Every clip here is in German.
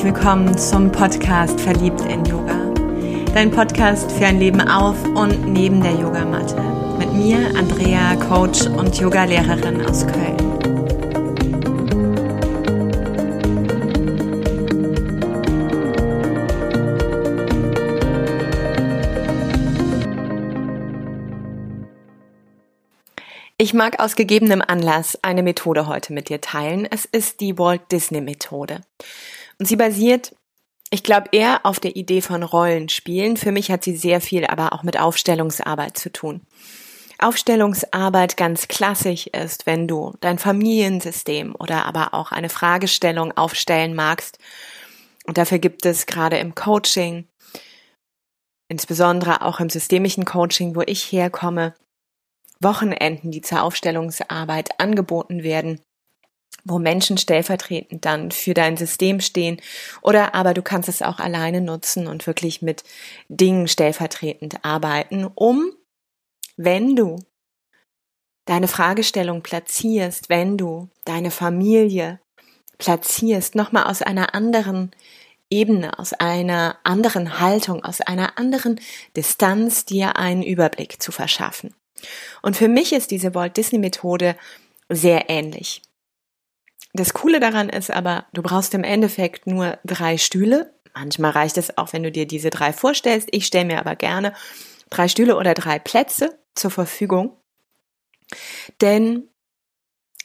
herzlich willkommen zum Podcast Verliebt in Yoga. Dein Podcast für ein Leben auf und neben der Yogamatte. Mit mir, Andrea, Coach und Yogalehrerin aus Köln. Ich mag aus gegebenem Anlass eine Methode heute mit dir teilen. Es ist die Walt Disney Methode. Und sie basiert, ich glaube, eher auf der Idee von Rollenspielen. Für mich hat sie sehr viel aber auch mit Aufstellungsarbeit zu tun. Aufstellungsarbeit ganz klassisch ist, wenn du dein Familiensystem oder aber auch eine Fragestellung aufstellen magst. Und dafür gibt es gerade im Coaching, insbesondere auch im systemischen Coaching, wo ich herkomme, Wochenenden, die zur Aufstellungsarbeit angeboten werden, wo Menschen stellvertretend dann für dein System stehen oder aber du kannst es auch alleine nutzen und wirklich mit Dingen stellvertretend arbeiten, um, wenn du deine Fragestellung platzierst, wenn du deine Familie platzierst, nochmal aus einer anderen Ebene, aus einer anderen Haltung, aus einer anderen Distanz dir einen Überblick zu verschaffen. Und für mich ist diese Walt Disney Methode sehr ähnlich. Das Coole daran ist aber, du brauchst im Endeffekt nur drei Stühle. Manchmal reicht es auch, wenn du dir diese drei vorstellst. Ich stelle mir aber gerne drei Stühle oder drei Plätze zur Verfügung. Denn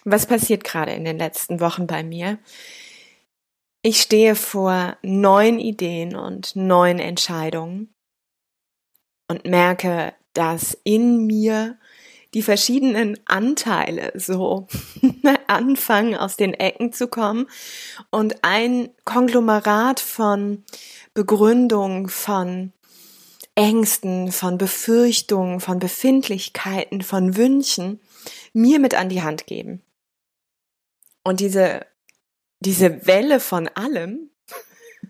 was passiert gerade in den letzten Wochen bei mir? Ich stehe vor neuen Ideen und neuen Entscheidungen und merke, dass in mir die verschiedenen Anteile so anfangen aus den Ecken zu kommen und ein Konglomerat von Begründungen, von Ängsten, von Befürchtungen, von Befindlichkeiten, von Wünschen mir mit an die Hand geben. Und diese, diese Welle von allem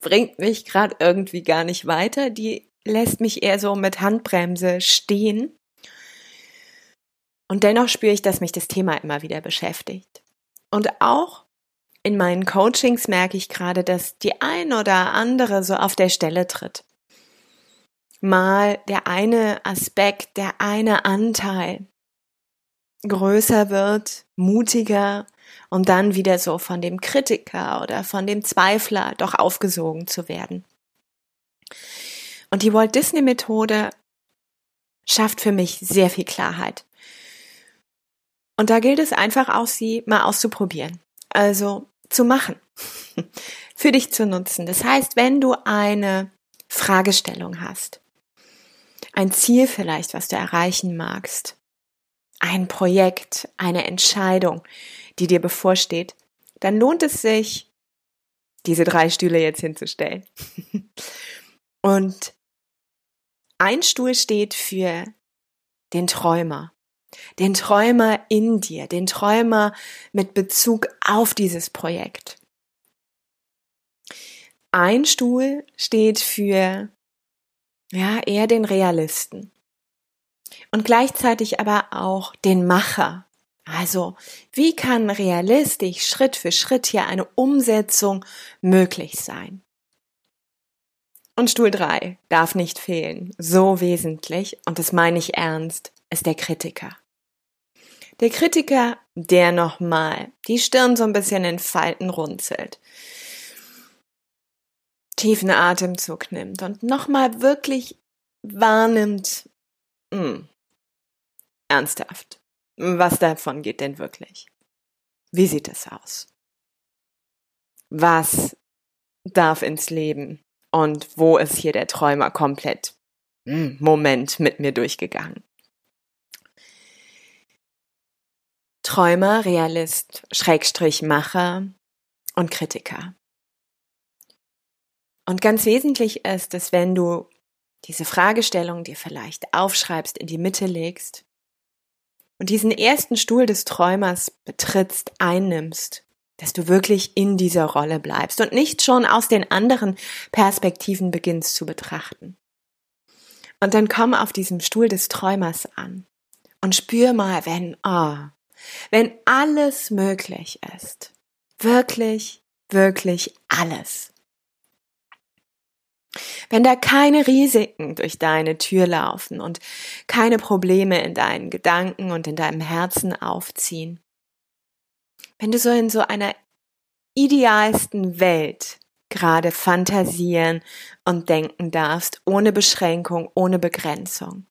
bringt mich gerade irgendwie gar nicht weiter. Die lässt mich eher so mit Handbremse stehen. Und dennoch spüre ich, dass mich das Thema immer wieder beschäftigt. Und auch in meinen Coachings merke ich gerade, dass die ein oder andere so auf der Stelle tritt. Mal der eine Aspekt, der eine Anteil größer wird, mutiger und dann wieder so von dem Kritiker oder von dem Zweifler doch aufgesogen zu werden. Und die Walt Disney Methode schafft für mich sehr viel Klarheit. Und da gilt es einfach auch, sie mal auszuprobieren. Also zu machen. für dich zu nutzen. Das heißt, wenn du eine Fragestellung hast, ein Ziel vielleicht, was du erreichen magst, ein Projekt, eine Entscheidung, die dir bevorsteht, dann lohnt es sich, diese drei Stühle jetzt hinzustellen. Und ein Stuhl steht für den Träumer, den Träumer in dir, den Träumer mit Bezug auf dieses Projekt. Ein Stuhl steht für ja, eher den Realisten und gleichzeitig aber auch den Macher. Also, wie kann realistisch Schritt für Schritt hier eine Umsetzung möglich sein? Und Stuhl 3 darf nicht fehlen. So wesentlich, und das meine ich ernst, ist der Kritiker. Der Kritiker, der nochmal die Stirn so ein bisschen in Falten runzelt, tiefen Atemzug nimmt und nochmal wirklich wahrnimmt, mh, hm, ernsthaft, was davon geht denn wirklich? Wie sieht es aus? Was darf ins Leben? und wo ist hier der Träumer komplett hm, Moment mit mir durchgegangen. Träumer, Realist, Schrägstrich Macher und Kritiker. Und ganz wesentlich ist es, wenn du diese Fragestellung dir vielleicht aufschreibst, in die Mitte legst und diesen ersten Stuhl des Träumers betrittst, einnimmst dass du wirklich in dieser Rolle bleibst und nicht schon aus den anderen Perspektiven beginnst zu betrachten. Und dann komm auf diesem Stuhl des Träumers an und spür mal, wenn, oh, wenn alles möglich ist, wirklich, wirklich alles. Wenn da keine Risiken durch deine Tür laufen und keine Probleme in deinen Gedanken und in deinem Herzen aufziehen, wenn du so in so einer idealsten Welt gerade fantasieren und denken darfst, ohne Beschränkung, ohne Begrenzung.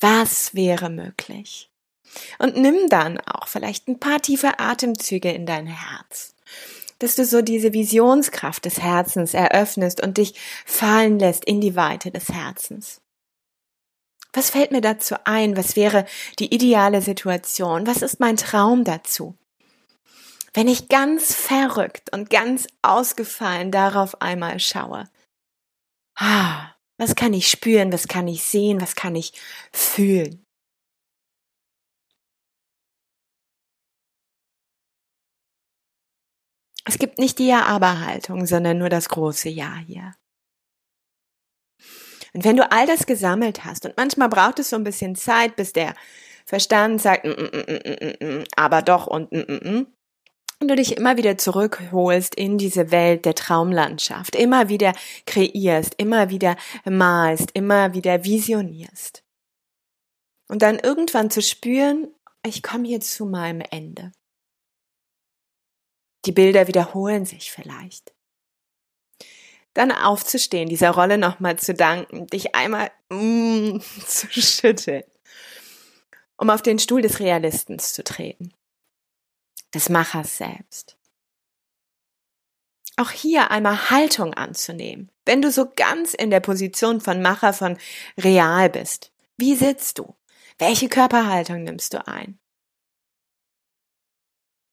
Was wäre möglich? Und nimm dann auch vielleicht ein paar tiefe Atemzüge in dein Herz, dass du so diese Visionskraft des Herzens eröffnest und dich fallen lässt in die Weite des Herzens. Was fällt mir dazu ein? Was wäre die ideale Situation? Was ist mein Traum dazu? wenn ich ganz verrückt und ganz ausgefallen darauf einmal schaue. Ah, was kann ich spüren, was kann ich sehen, was kann ich fühlen? Es gibt nicht die Ja-Aber-Haltung, sondern nur das große Ja hier. Und wenn du all das gesammelt hast, und manchmal braucht es so ein bisschen Zeit, bis der Verstand sagt, mm, mm, mm, aber doch und und du dich immer wieder zurückholst in diese Welt der Traumlandschaft, immer wieder kreierst, immer wieder malst, immer wieder visionierst. Und dann irgendwann zu spüren, ich komme hier zu meinem Ende. Die Bilder wiederholen sich vielleicht. Dann aufzustehen, dieser Rolle nochmal zu danken, dich einmal mm, zu schütteln, um auf den Stuhl des Realistens zu treten des Machers selbst. Auch hier einmal Haltung anzunehmen. Wenn du so ganz in der Position von Macher von real bist, wie sitzt du? Welche Körperhaltung nimmst du ein?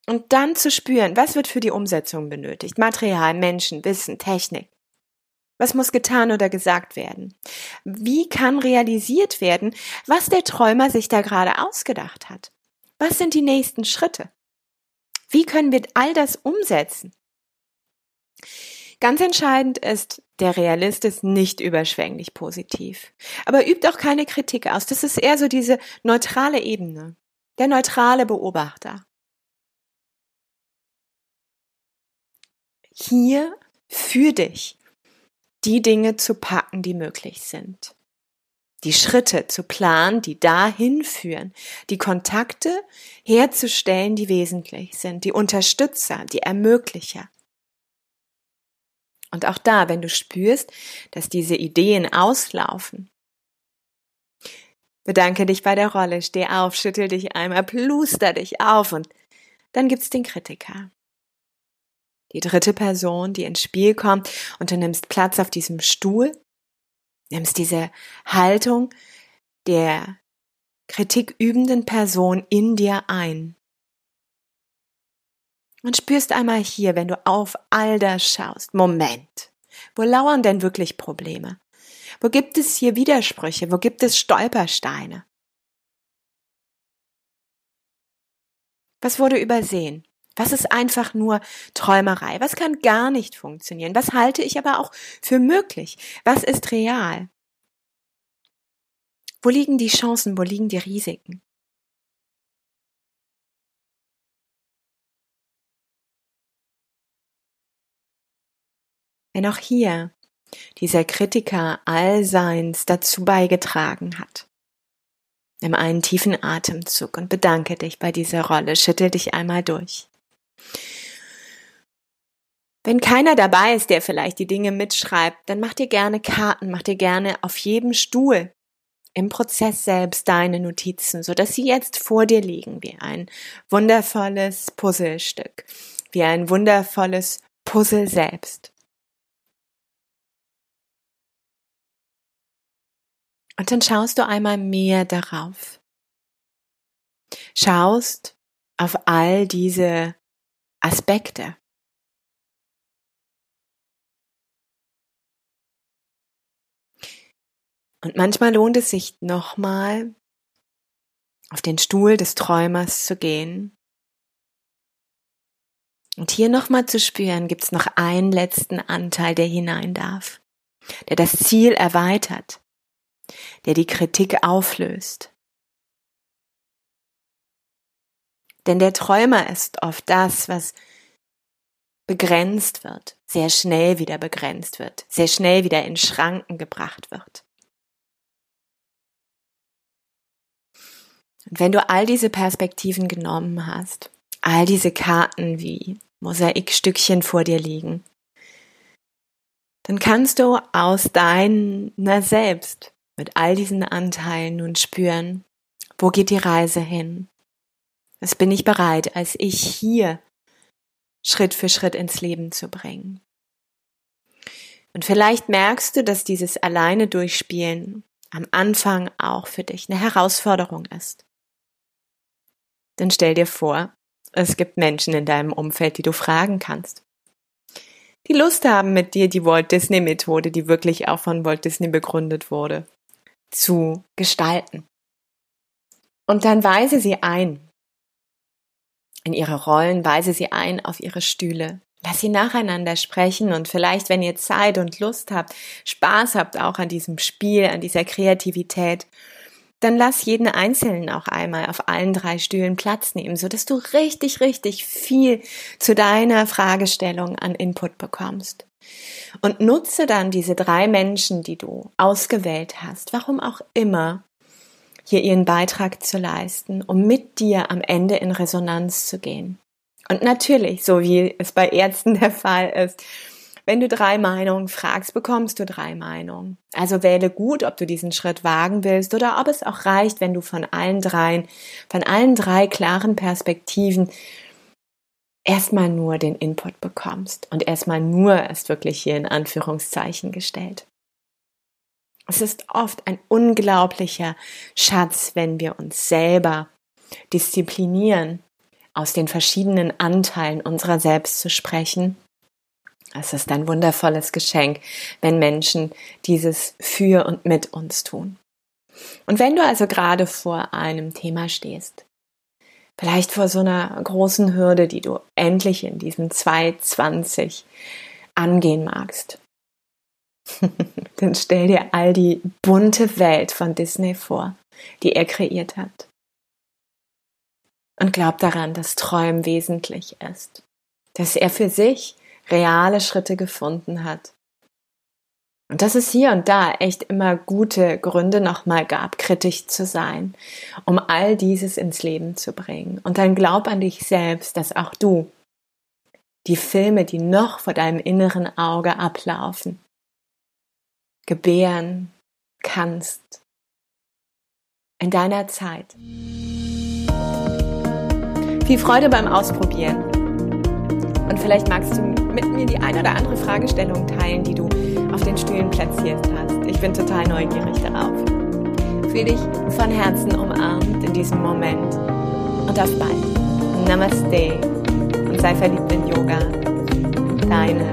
Und dann zu spüren, was wird für die Umsetzung benötigt? Material, Menschen, Wissen, Technik. Was muss getan oder gesagt werden? Wie kann realisiert werden, was der Träumer sich da gerade ausgedacht hat? Was sind die nächsten Schritte? Wie können wir all das umsetzen? Ganz entscheidend ist, der Realist ist nicht überschwänglich positiv. Aber übt auch keine Kritik aus. Das ist eher so diese neutrale Ebene. Der neutrale Beobachter. Hier für dich die Dinge zu packen, die möglich sind die Schritte zu planen, die dahin führen, die Kontakte herzustellen, die wesentlich sind, die Unterstützer, die Ermöglicher. Und auch da, wenn du spürst, dass diese Ideen auslaufen, bedanke dich bei der Rolle, steh auf, schüttel dich einmal, pluster dich auf und dann gibt's den Kritiker. Die dritte Person, die ins Spiel kommt und du nimmst Platz auf diesem Stuhl nimmst diese Haltung der kritikübenden Person in dir ein. Und spürst einmal hier, wenn du auf all das schaust, Moment, wo lauern denn wirklich Probleme? Wo gibt es hier Widersprüche? Wo gibt es Stolpersteine? Was wurde übersehen? Was ist einfach nur Träumerei? Was kann gar nicht funktionieren? Was halte ich aber auch für möglich? Was ist real? Wo liegen die Chancen? Wo liegen die Risiken? Wenn auch hier dieser Kritiker allseins dazu beigetragen hat, Nimm einen tiefen Atemzug und bedanke dich bei dieser Rolle. Schüttel dich einmal durch. Wenn keiner dabei ist, der vielleicht die Dinge mitschreibt, dann mach dir gerne Karten, mach dir gerne auf jedem Stuhl im Prozess selbst deine Notizen, so dass sie jetzt vor dir liegen wie ein wundervolles Puzzlestück, wie ein wundervolles Puzzle selbst. Und dann schaust du einmal mehr darauf. Schaust auf all diese Aspekte. Und manchmal lohnt es sich nochmal auf den Stuhl des Träumers zu gehen. Und hier nochmal zu spüren, gibt es noch einen letzten Anteil, der hinein darf, der das Ziel erweitert, der die Kritik auflöst. Denn der Träumer ist oft das, was begrenzt wird, sehr schnell wieder begrenzt wird, sehr schnell wieder in Schranken gebracht wird. Und wenn du all diese Perspektiven genommen hast, all diese Karten wie Mosaikstückchen vor dir liegen, dann kannst du aus deiner selbst mit all diesen Anteilen nun spüren, wo geht die Reise hin? Was bin ich bereit, als ich hier Schritt für Schritt ins Leben zu bringen? Und vielleicht merkst du, dass dieses alleine durchspielen am Anfang auch für dich eine Herausforderung ist. Dann stell dir vor, es gibt Menschen in deinem Umfeld, die du fragen kannst. Die Lust haben, mit dir die Walt Disney Methode, die wirklich auch von Walt Disney begründet wurde, zu gestalten. Und dann weise sie ein. In ihre Rollen weise sie ein auf ihre Stühle. Lass sie nacheinander sprechen und vielleicht, wenn ihr Zeit und Lust habt, Spaß habt auch an diesem Spiel, an dieser Kreativität, dann lass jeden Einzelnen auch einmal auf allen drei Stühlen Platz nehmen, so dass du richtig, richtig viel zu deiner Fragestellung an Input bekommst. Und nutze dann diese drei Menschen, die du ausgewählt hast, warum auch immer, hier ihren Beitrag zu leisten, um mit dir am Ende in Resonanz zu gehen. Und natürlich, so wie es bei Ärzten der Fall ist, wenn du drei Meinungen fragst, bekommst du drei Meinungen. Also wähle gut, ob du diesen Schritt wagen willst oder ob es auch reicht, wenn du von allen dreien, von allen drei klaren Perspektiven erstmal nur den Input bekommst. Und erstmal nur ist wirklich hier in Anführungszeichen gestellt. Es ist oft ein unglaublicher Schatz, wenn wir uns selber disziplinieren, aus den verschiedenen Anteilen unserer selbst zu sprechen es ist ein wundervolles Geschenk, wenn Menschen dieses für und mit uns tun. Und wenn du also gerade vor einem Thema stehst, vielleicht vor so einer großen Hürde, die du endlich in diesem 2020 angehen magst, dann stell dir all die bunte Welt von Disney vor, die er kreiert hat. Und glaub daran, dass Träumen wesentlich ist, dass er für sich reale Schritte gefunden hat. Und dass es hier und da echt immer gute Gründe nochmal gab, kritisch zu sein, um all dieses ins Leben zu bringen. Und dann glaub an dich selbst, dass auch du die Filme, die noch vor deinem inneren Auge ablaufen, gebären kannst in deiner Zeit. Viel Freude beim Ausprobieren. Und vielleicht magst du mit mir die eine oder andere Fragestellung teilen, die du auf den Stühlen platziert hast. Ich bin total neugierig darauf. Fühl dich von Herzen umarmt in diesem Moment und auf bald. Namaste und sei verliebt in Yoga. Deine